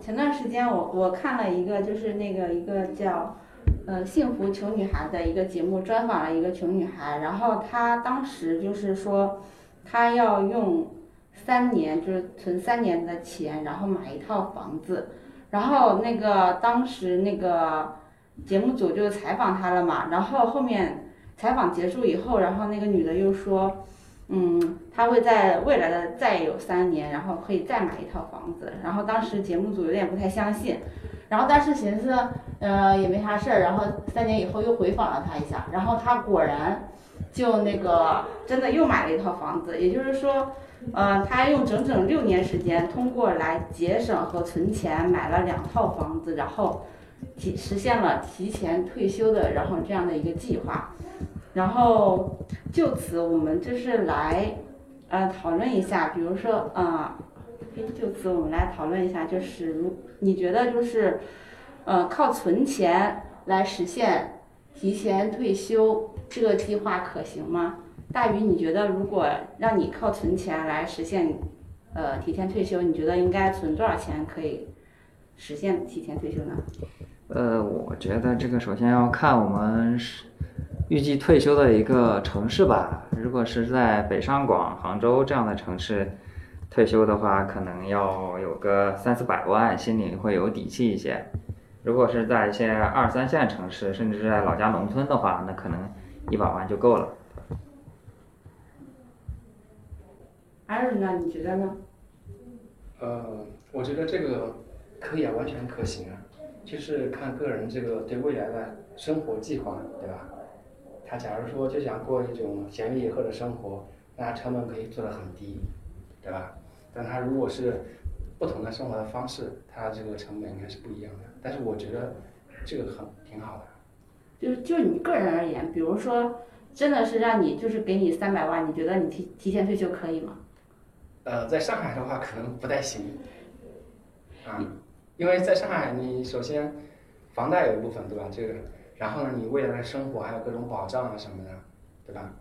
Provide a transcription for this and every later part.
前段时间我我看了一个，就是那个一个叫，呃，幸福穷女孩的一个节目，专访了一个穷女孩，然后她当时就是说，她要用三年，就是存三年的钱，然后买一套房子，然后那个当时那个节目组就采访她了嘛，然后后面采访结束以后，然后那个女的又说。嗯，他会在未来的再有三年，然后可以再买一套房子。然后当时节目组有点不太相信，然后但是寻思，呃，也没啥事儿。然后三年以后又回访了他一下，然后他果然就那个真的又买了一套房子。也就是说，呃，他用整整六年时间，通过来节省和存钱买了两套房子，然后提实现了提前退休的，然后这样的一个计划。然后就此，我们就是来，呃，讨论一下，比如说，啊，就此我们来讨论一下，就是如你觉得就是，呃，靠存钱来实现提前退休这个计划可行吗？大鱼，你觉得如果让你靠存钱来实现，呃，提前退休，你觉得应该存多少钱可以实现提前退休呢？呃，我觉得这个首先要看我们是。预计退休的一个城市吧，如果是在北上广、杭州这样的城市退休的话，可能要有个三四百万，心里会有底气一些。如果是在一些二三线城市，甚至是在老家农村的话，那可能一百万就够了。艾瑞呢？你觉得呢？呃，我觉得这个可以啊，完全可行啊，就是看个人这个对未来的生活计划，对吧？他假如说就想过一种闲云野鹤的生活，那成本可以做得很低，对吧？但他如果是不同的生活的方式，他这个成本应该是不一样的。但是我觉得这个很挺好的。就就你个人而言，比如说真的是让你就是给你三百万，你觉得你提提前退休可以吗？呃，在上海的话可能不太行，啊，因为在上海你首先房贷有一部分，对吧？这个。然后呢，你未来的生活还有各种保障啊什么的，对吧？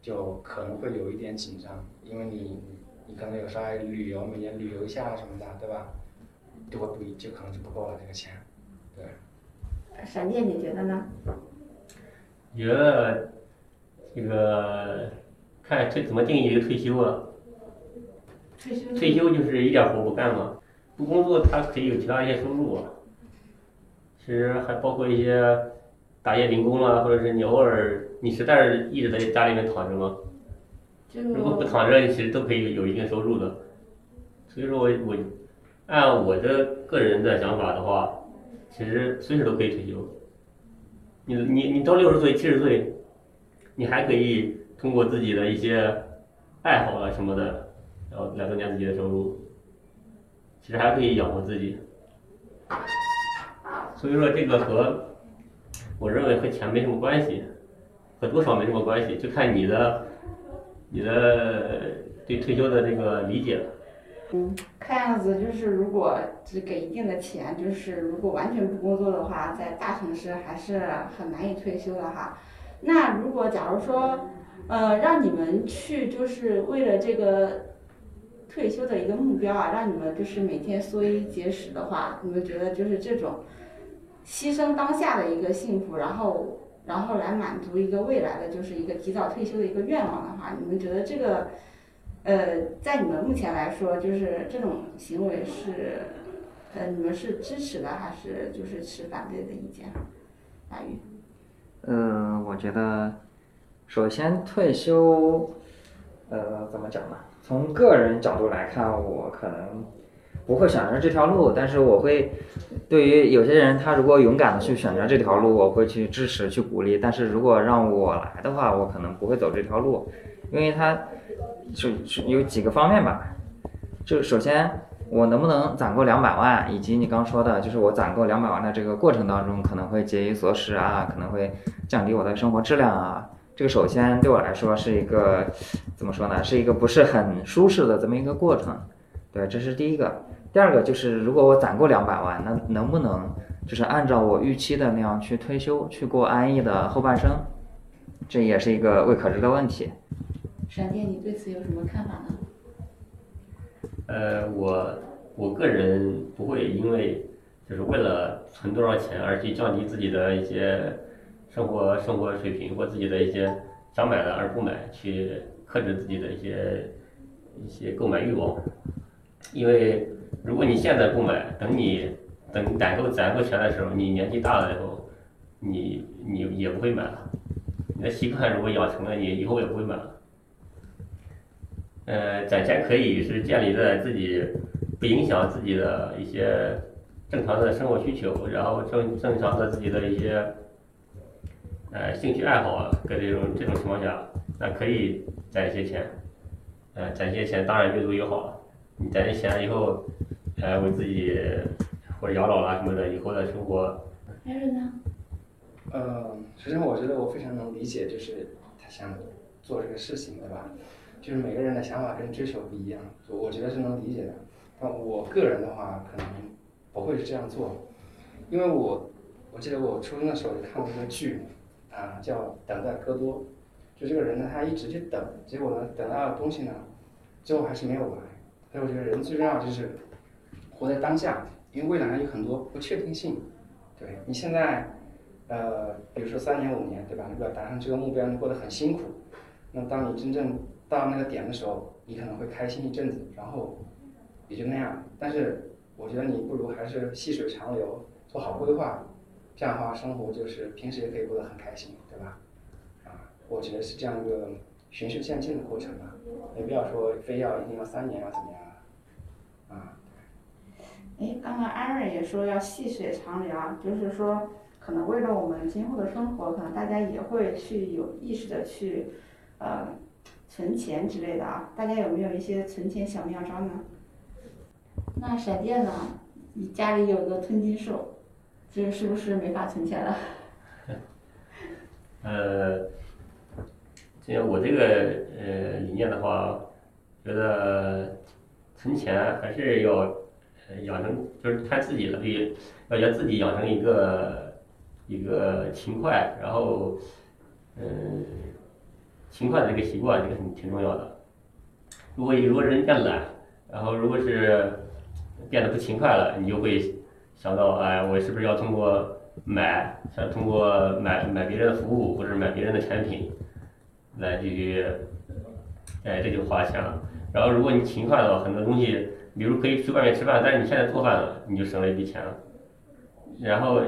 就可能会有一点紧张，因为你你可能有时候旅游，每年旅游一下什么的，对吧？就会不就可能就不够了这个钱，对。闪电，你觉得呢？觉得这个看这怎么定义一个退休啊？退休。退休就是一点活不干嘛，不工作，他可以有其他一些收入啊。其实还包括一些。打夜零工啊，或者是你偶尔你实在是一直在家里面躺着吗？如果不躺着，其实都可以有一定收入的。所以说我我按我的个人的想法的话，其实随时都可以退休。你你你到六十岁七十岁，你还可以通过自己的一些爱好啊什么的，然后来增加自己的收入。其实还可以养活自己。所以说这个和。我认为和钱没什么关系，和多少没什么关系，就看你的，你的对退休的这个理解了。嗯，看样子就是如果只给一定的钱，就是如果完全不工作的话，在大城市还是很难以退休的哈。那如果假如说，呃，让你们去就是为了这个退休的一个目标啊，让你们就是每天缩衣节食的话，你们觉得就是这种？牺牲当下的一个幸福，然后然后来满足一个未来的就是一个提早退休的一个愿望的话，你们觉得这个，呃，在你们目前来说，就是这种行为是，呃，你们是支持的还是就是持反对的意见？大宇。嗯，我觉得，首先退休，呃，怎么讲呢？从个人角度来看，我可能。不会选择这条路，但是我会对于有些人，他如果勇敢的去选择这条路，我会去支持、去鼓励。但是如果让我来的话，我可能不会走这条路，因为他就有几个方面吧。就首先，我能不能攒够两百万，以及你刚说的，就是我攒够两百万的这个过程当中，可能会节衣缩食啊，可能会降低我的生活质量啊。这个首先对我来说是一个怎么说呢？是一个不是很舒适的这么一个过程。对，这是第一个。第二个就是，如果我攒够两百万，那能不能就是按照我预期的那样去退休，去过安逸的后半生？这也是一个未可知的问题。闪电，你对此有什么看法呢？呃，我我个人不会因为就是为了存多少钱而去降低自己的一些生活生活水平或自己的一些想买的而不买，去克制自己的一些一些购买欲望。因为如果你现在不买，等你等攒够攒够钱的时候，你年纪大了以后，你你也不会买了。你的习惯如果养成了，你以后也不会买了。呃，攒钱可以是建立在自己不影响自己的一些正常的生活需求，然后正正常的自己的一些呃兴趣爱好啊，跟这种这种情况下，那可以攒一些钱。呃，攒一些钱当然越多越好了。你攒些钱以后，呃，为自己或者养老啦什么的以后的生活。还有呢？呃，首先我觉得我非常能理解，就是他想做这个事情，对吧？就是每个人的想法跟追求不一样，我我觉得是能理解的。但我个人的话，可能不会是这样做，因为我我记得我初中的时候就看过一个剧，啊，叫《等待戈多》，就这个人呢，他一直去等，结果呢，等到的东西呢，最后还是没有来。所以我觉得人最重要就是活在当下，因为未来有很多不确定性。对你现在，呃，比如说三年五年，对吧？你要达成这个目标，你过得很辛苦。那当你真正到那个点的时候，你可能会开心一阵子，然后也就那样。但是我觉得你不如还是细水长流，做好规划，这样的话生活就是平时也可以过得很开心，对吧？啊，我觉得是这样一个循序渐进的过程吧，没必要说非要一定要三年要怎么样啊。啊哎，刚刚艾瑞也说要细水长流，就是说可能为了我们今后的生活，可能大家也会去有意识的去呃存钱之类的啊。大家有没有一些存钱小妙招呢？那闪电呢？你家里有个吞金兽，这是不是没法存钱了？呃，这我这个呃理念的话，觉得存钱还是要呃养成，就是看自己的，对，要要自己养成一个一个勤快，然后嗯勤快的这个习惯，这个挺挺重要的。如果如果人变懒，然后如果是变得不勤快了，你就会想到，哎，我是不是要通过买，想通过买买别人的服务或者买别人的产品，来继续，哎，这就花钱了。然后如果你勤快的话，很多东西，比如可以去外面吃饭，但是你现在做饭了，你就省了一笔钱了。然后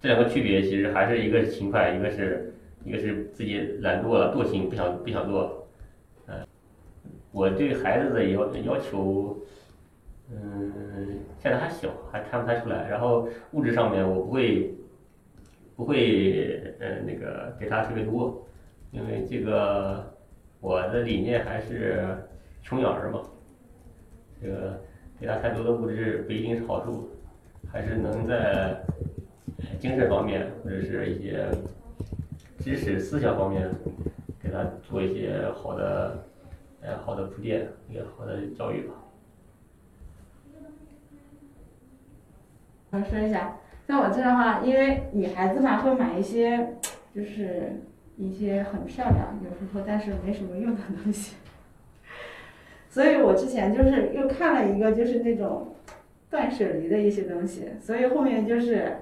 这两个区别其实还是一个是勤快，一个是一个是自己懒惰了，惰性不想不想做。嗯，我对孩子的要要求。嗯，现在还小，还看不太出来。然后物质上面我不会，不会呃那个给他特别多，因为这个我的理念还是穷养儿嘛。这个给他太多的物质不一定是好处，还是能在精神方面或者是一些知识思想方面给他做一些好的呃好的铺垫，一个好的教育吧。我说一下，在我这的话，因为女孩子嘛会买一些，就是一些很漂亮，有时候但是没什么用的东西。所以我之前就是又看了一个，就是那种断舍离的一些东西，所以后面就是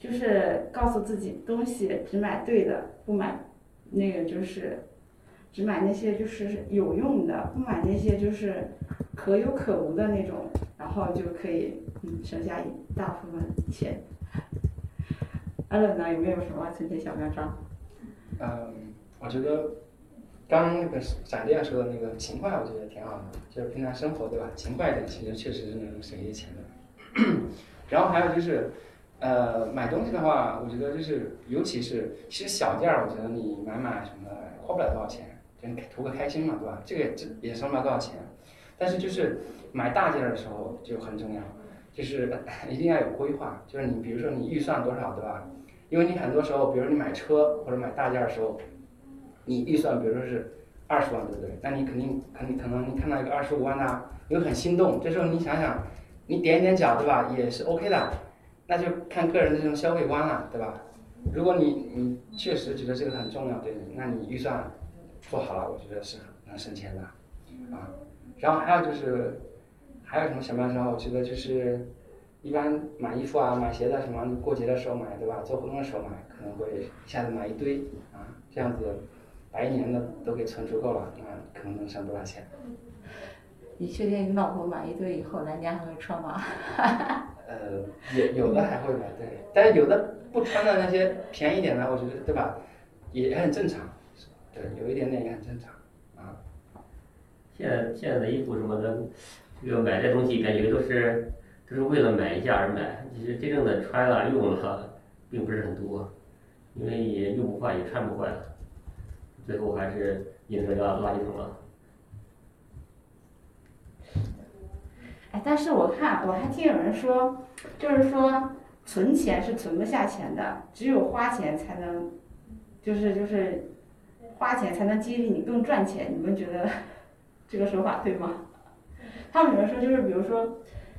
就是告诉自己，东西只买对的，不买那个就是只买那些就是有用的，不买那些就是可有可无的那种，然后就可以嗯省下一大部分钱。阿乐呢，有没有什么存钱小妙招？嗯，我觉得刚刚那个闪电说的那个勤快，我觉得挺好的，就是平常生活对吧？勤快一点，其实确实是能省一些钱的。然后还有就是，呃，买东西的话，我觉得就是，尤其是其实小件儿，我觉得你买买什么花不了多少钱，就你图个开心嘛，对吧？这个也这也省不了多少钱。但是就是买大件儿的时候就很重要，就是 一定要有规划，就是你比如说你预算多少，对吧？因为你很多时候，比如你买车或者买大件的时候，你预算比如说是二十万，对不对？那你肯定肯定可能你看到一个二十五万的，你会很心动。这时候你想想，你点一点脚，对吧？也是 OK 的，那就看个人的这种消费观了，对吧？如果你你确实觉得这个很重要，对，那你预算做好了，我觉得是能省钱的，啊。然后还有就是，还有什么想不想说？我觉得就是一般买衣服啊、买鞋子啊什么，过节的时候买，对吧？做活动的时候买，可能会一下子买一堆啊，这样子把一年的都给存足够了，那可能能省不少钱？你确定你老婆买一堆以后来年还会穿吗？呃，有有的还会买，对，但是有的不穿的那些便宜点的，我觉得对吧，也很正常，对，有一点点也很正常啊。现在现在的衣服什么的，这个买这东西感觉都是都是为了买一下而买，其实真正的穿了用了并不是很多，因为也用不坏也穿不坏，最后还是扔到垃圾桶了。哎，但是我看我还听有人说，就是说存钱是存不下钱的，只有花钱才能，就是就是花钱才能激励你更赚钱。你们觉得 这个说法对吗？他们有人说就是比如说，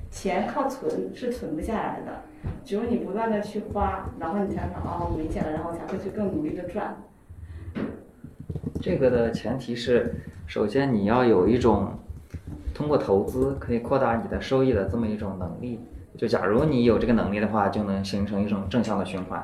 钱靠存是存不下来的，只有你不断的去花，然后你才能哦没钱了，然后才会去更努力的赚。这个的前提是，首先你要有一种通过投资可以扩大你的收益的这么一种能力。就假如你有这个能力的话，就能形成一种正向的循环。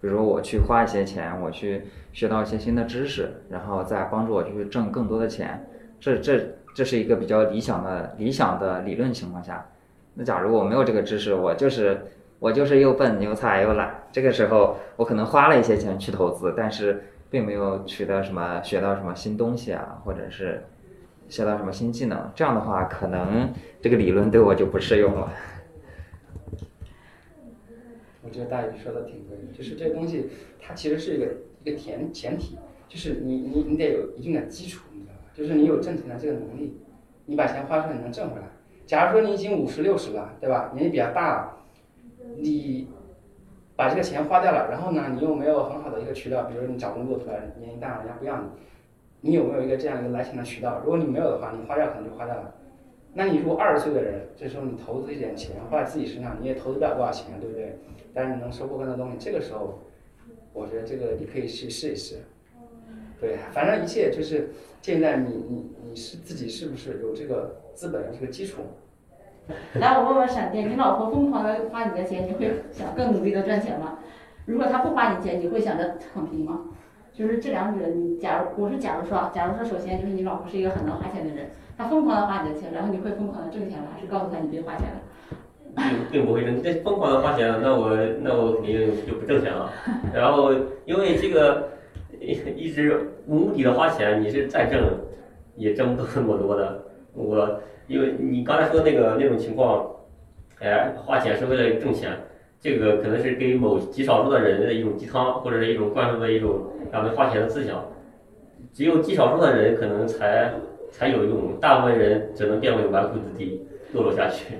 比如我去花一些钱，我去学到一些新的知识，然后再帮助我去挣更多的钱。这这这是一个比较理想的理想的理论情况下。那假如我没有这个知识，我就是我就是又笨又菜又懒，这个时候我可能花了一些钱去投资，但是并没有取得什么学到什么新东西啊，或者是学到什么新技能。这样的话，可能这个理论对我就不适用了。我觉得大宇说的挺对，就是这个东西它其实是一个一个前前提，就是你你你得有一定的基础，就是你有挣钱的这个能力，你把钱花出来你能挣回来。假如说你已经五十六十了，对吧？年纪比较大了，你把这个钱花掉了，然后呢，你又没有很好的一个渠道，比如说你找工作出来年纪大了，人家不要你，你有没有一个这样一个来钱的渠道？如果你没有的话，你花掉可能就花掉了。那你如果二十岁的人，这时候你投资一点钱花在自己身上，你也投资不了多少钱，对不对？但是你能收获更多东西，这个时候，我觉得这个你可以去试一试。对，反正一切就是建立在你你你是自己是不是有这个资本有这个基础。来，我问问闪电，你老婆疯狂的花你的钱，你会想更努力的赚钱吗？如果她不花你钱，你会想着躺平吗？就是这两者，你假如我是假如说啊，假如说首先就是你老婆是一个很能花钱的人，她疯狂的花你的钱，然后你会疯狂的挣钱吗？还是告诉她你别花钱了？并并不会挣，这疯狂的花钱，那我那我肯定就不挣钱了。然后因为这个一 一直无目的的花钱，你是再挣也挣不到那么多的。我因为你刚才说那个那种情况，哎，花钱是为了挣钱，这个可能是给某极少数的人的一种鸡汤，或者是一种灌输的一种让他们花钱的思想。只有极少数的人可能才才有用，大部分人只能变为纨绔子弟，堕落下去。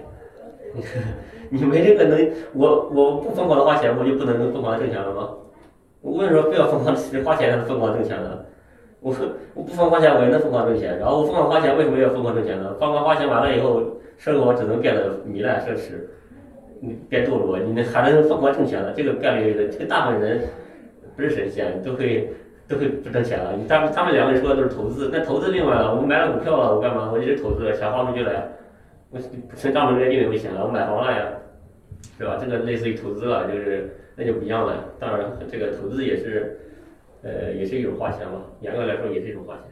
你没这个能，我我不疯狂的花钱，我就不能疯狂的挣钱了吗？我为什么非要疯狂的花钱才能疯狂挣钱呢？我我不疯狂花钱，我也能疯狂挣钱。然后我疯狂花钱，为什么要疯狂挣钱呢？疯狂花钱完了以后，生活只能变得糜烂奢侈，你变堕落，你还能疯狂挣钱了？这个概率，这个大部分人不是神仙，都会都会不挣钱了。你他们他们两个人说的都是投资，那投资另外了，我买了股票了，我干嘛？我一直投资，钱花出去了呀。我存账本里面就有钱了，我买房了呀，是吧？这个类似于投资了，就是那就不一样了。当然，这个投资也是，呃，也是一种花钱嘛。严格来说，也是一种花钱。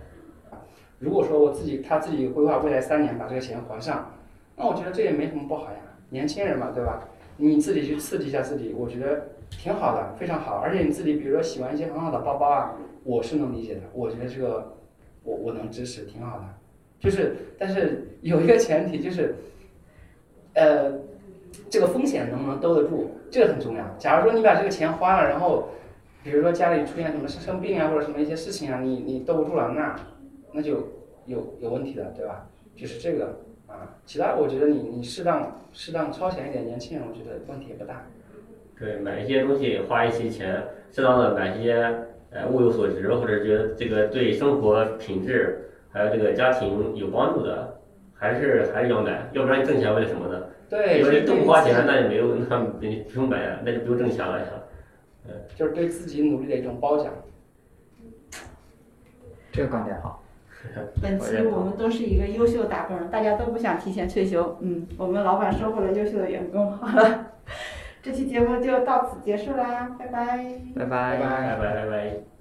如果说我自己他自己规划未来三年把这个钱还上，那我觉得这也没什么不好呀。年轻人嘛，对吧？你自己去刺激一下自己，我觉得挺好的，非常好。而且你自己比如说喜欢一些很好的包包啊，我是能理解的。我觉得这个我我能支持，挺好的。就是，但是有一个前提就是，呃，这个风险能不能兜得住，这个很重要。假如说你把这个钱花了，然后，比如说家里出现什么生生病啊，或者什么一些事情啊，你你兜不住了，那那就有有问题的，对吧？就是这个啊，其他我觉得你你适当适当超前一点，年轻人我觉得问题也不大。对，买一些东西花一些钱，适当的买一些呃物有所值，或者觉得这个对生活品质。还有这个家庭有帮助的，还是还是要买，要不然你挣钱为了什么呢？对，你都不花钱，那也没有，那你不用买呀，那就不用挣钱了呀。嗯，就是对自己努力的一种褒奖。这个观点好。本期我们都是一个优秀打工人，大家都不想提前退休。嗯，我们老板收获了优秀的员工。好了，这期节目就到此结束啦，拜拜。拜拜拜。拜拜拜拜。